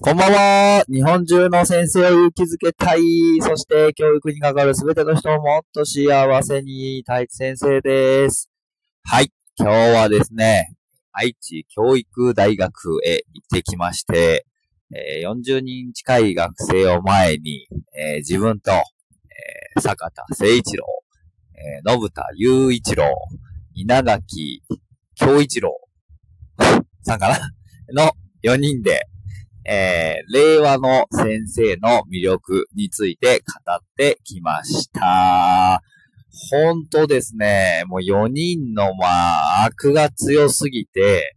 こんばんは。日本中の先生を勇気づけたい。そして教育に関わるすべての人をもっと幸せに太一先生です。はい。今日はですね、愛知教育大学へ行ってきまして、え、40人近い学生を前に、え、自分と、え、坂田誠一郎、えー、信田雄一郎、稲垣京一郎さんかな？の4人で、えー、令和の先生の魅力について語ってきました。本当ですね、もう4人のまあ、悪が強すぎて、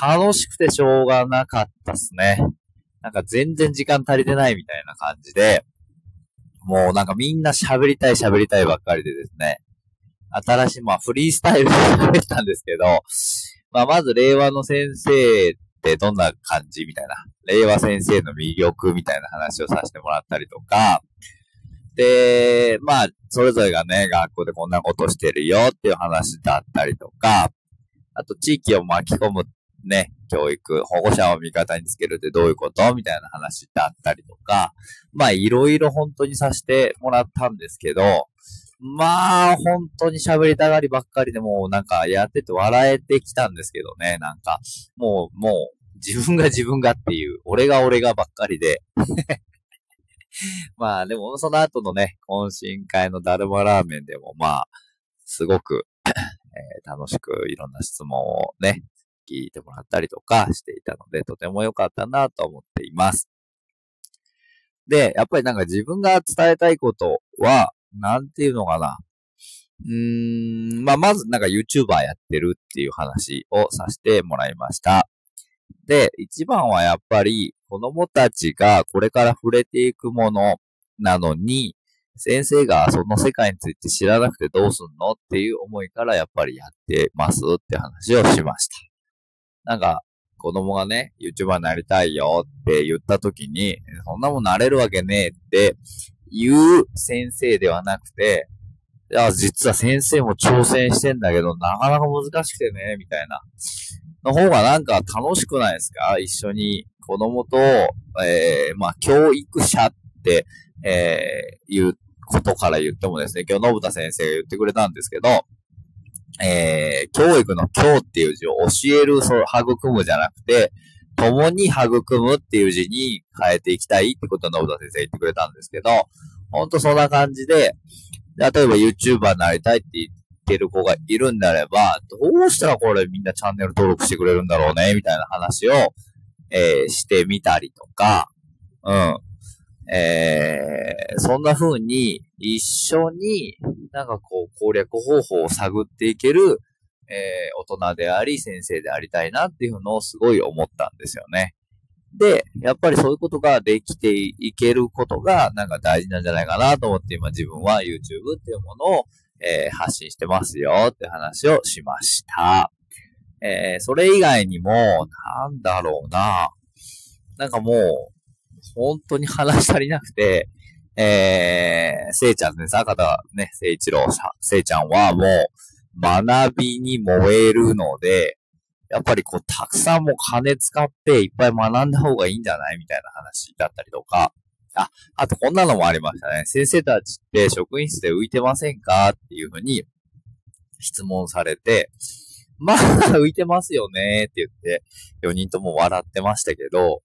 楽しくてしょうがなかったっすね。なんか全然時間足りてないみたいな感じで、もうなんかみんな喋りたい喋りたいばっかりでですね、新しい、まあフリースタイルで喋ったんですけど、まあまず令和の先生ってどんな感じみたいな、令和先生の魅力みたいな話をさせてもらったりとか、で、まあ、それぞれがね、学校でこんなことしてるよっていう話だったりとか、あと地域を巻き込むね、教育、保護者を味方につけるってどういうことみたいな話だったりとか、まあ、いろいろ本当にさせてもらったんですけど、まあ、本当に喋りたがりばっかりでもうなんかやってて笑えてきたんですけどね、なんか、もう、もう、自分が自分がっていう、俺が俺がばっかりで まあでもその後のね、懇親会のダルマラーメンでもまあ、すごくえー、楽しくいろんな質問をね、聞いてもらったりとかしていたので、とても良かったなと思っています。で、やっぱりなんか自分が伝えたいことは、なんていうのかな。うーん、まあ、まずなんか YouTuber やってるっていう話をさせてもらいました。で、一番はやっぱり子供たちがこれから触れていくものなのに、先生がその世界について知らなくてどうすんのっていう思いからやっぱりやってますって話をしました。なんか、子供がね、YouTuber になりたいよって言った時に、そんなもんなれるわけねえって言う先生ではなくて、いや、実は先生も挑戦してんだけど、なかなか難しくてね、みたいな。の方がなんか楽しくないですか？一緒に子供と、えー、まあ、教育者って、えー、いうことから言ってもですね、今日、信田先生が言ってくれたんですけど、えー、教育の教っていう字を教える、そう、育むじゃなくて、共に育むっていう字に変えていきたいってことを信田先生言ってくれたんですけど、ほんとそんな感じで、例えば YouTuber になりたいって言ってる子がいるんであれば、どうしたらこれみんなチャンネル登録してくれるんだろうね、みたいな話を、えー、してみたりとか、うん。えー、そんな風に一緒になんかこう攻略方法を探っていける、えー、大人であり先生でありたいなっていうのをすごい思ったんですよね。で、やっぱりそういうことができていけることがなんか大事なんじゃないかなと思って今自分は YouTube っていうものを、えー、発信してますよって話をしました。えー、それ以外にも、なんだろうな。なんかもう、本当に話足りなくて、えー、せいちゃんね、坂田ね、せいちろうさん、せいちゃんはもう、学びに燃えるので、やっぱりこう、たくさんもう金使っていっぱい学んだ方がいいんじゃない？みたいな話だったりとか、あ、あとこんなのもありましたね。先生たちって職員室で浮いてませんかっていうふうに質問されて、まあ、浮いてますよねって言って、4人とも笑ってましたけど、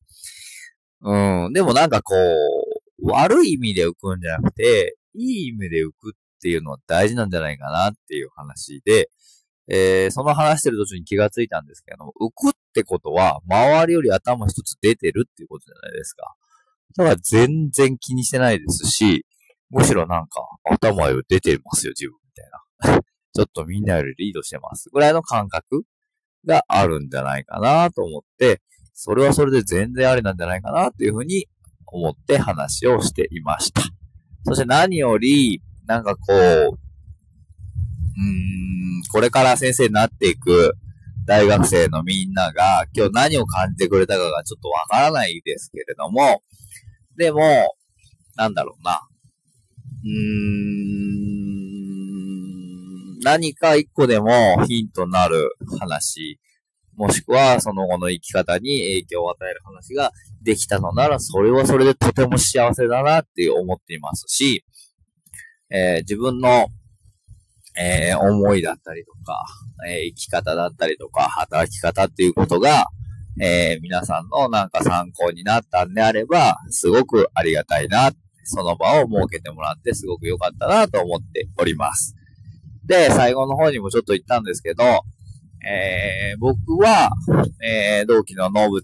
うん、でもなんかこう、悪い意味で浮くんじゃなくて、いい意味で浮くっていうのは大事なんじゃないかなっていう話で、えー、その話してる途中に気がついたんですけど、浮くってことは、周りより頭一つ出てるっていうことじゃないですか。だから全然気にしてないですし、むしろなんか、頭より出てますよ、自分みたいな。ちょっとみんなよりリードしてます。ぐらいの感覚があるんじゃないかなと思って、それはそれで全然ありなんじゃないかなというふうに思って話をしていました。そして何より、なんかこう、うーん、これから先生になっていく大学生のみんなが今日何を感じてくれたかがちょっとわからないですけれども、でも、なんだろうな。うーん、何か一個でもヒントになる話、もしくはその後の生き方に影響を与える話ができたのなら、それはそれでとても幸せだなって思っていますし、えー、自分の、えー、思いだったりとか、え生き方だったりとか、働き方っていうことが、え皆さんのなんか参考になったんであれば、すごくありがたいな、その場を設けてもらってすごく良かったなと思っております。で、最後の方にもちょっと言ったんですけど、えー、僕は、えー、同期の信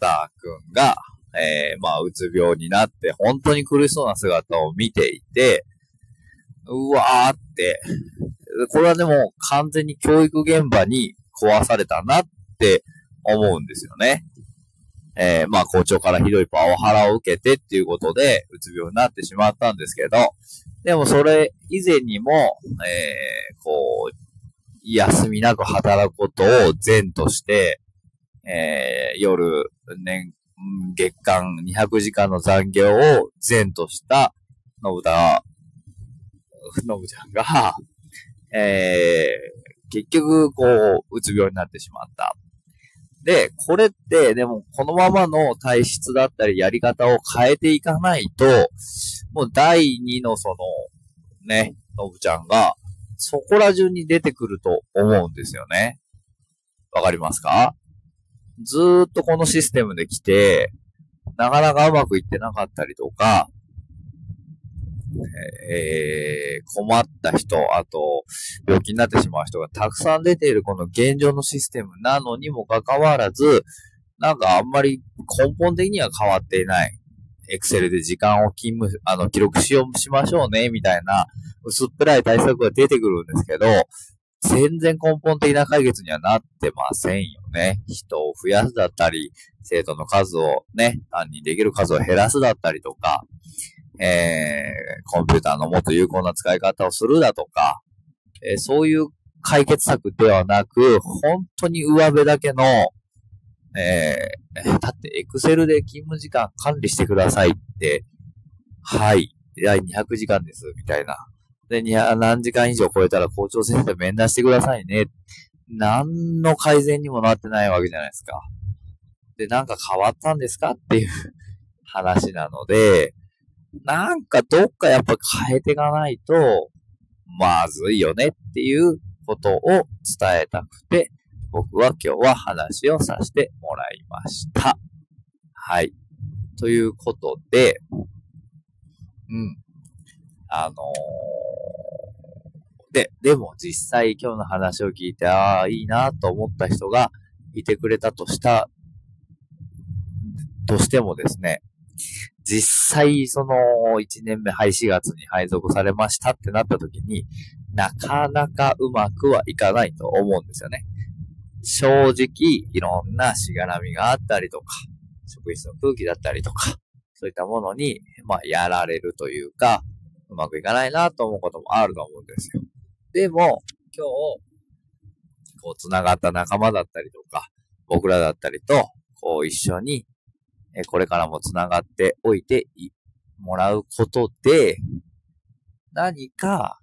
田くんが、えー、まあ、うつ病になって、本当に苦しそうな姿を見ていて、うわーって、これはでも完全に教育現場に壊されたなって思うんですよね。えー、まあ校長からひどいパワハラを受けてっていうことで、うつ病になってしまったんですけど、でもそれ以前にも、えー、こう、休みなく働くことを善として、えー、夜、年、月間200時間の残業を善とした信田、信ちゃんが、えー、結局、こう、うつ病になってしまった。で、これって、でも、このままの体質だったり、やり方を変えていかないと、もう第2のその、ね、のぶちゃんが、そこら中に出てくると思うんですよね。わかりますか？ずーっとこのシステムで来て、なかなかうまくいってなかったりとか、えー、困った人、あと、病気になってしまう人がたくさん出ているこの現状のシステムなのにもかかわらず、なんかあんまり根本的には変わっていない。エクセルで時間を勤務、あの、記録しよう、しましょうね、みたいな、薄っぺらい対策が出てくるんですけど、全然根本的な解決にはなってませんよね。人を増やすだったり、生徒の数をね、単にできる数を減らすだったりとか、えー、コンピューターのもっと有効な使い方をするだとか、えー、そういう解決策ではなく、本当に上辺だけの、えー、だってエクセルで勤務時間管理してくださいって、はい、第200時間です、みたいな。で、何時間以上超えたら校長先生面談してくださいね。何の改善にもなってないわけじゃないですか。で、なんか変わったんですかっていう話なので、なんかどっかやっぱ変えていかないと、まずいよねっていうことを伝えたくて、僕は今日は話をさせてもらいました。はい。ということで、うん。あのー、で、でも実際今日の話を聞いて、ああ、いいなと思った人がいてくれたとした、としてもですね、実際、その、1年目、はい、4月に配属されましたってなった時に、なかなかうまくはいかないと思うんですよね。正直、いろんなしがらみがあったりとか、職員室の空気だったりとか、そういったものに、まあ、やられるというか、うまくいかないなと思うこともあると思うんですよ。でも、今日、こう、繋がった仲間だったりとか、僕らだったりと、こう、一緒にえこれからも繋がっておいてもらうことで、何か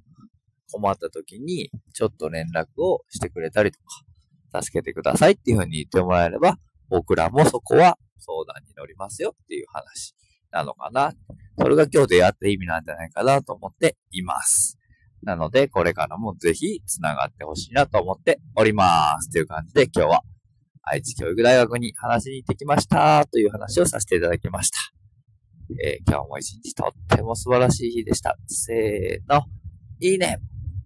困った時にちょっと連絡をしてくれたりとか、助けてくださいっていうふうに言ってもらえれば、僕らもそこは相談に乗りますよっていう話なのかな。それが今日でやって意味なんじゃないかなと思っています。なので、これからもぜひ繋がってほしいなと思っております。という感じで今日は愛知教育大学に話しに行ってきましたという話をさせていただきました。えー、今日も一日とっても素晴らしい日でした。せーの、いいね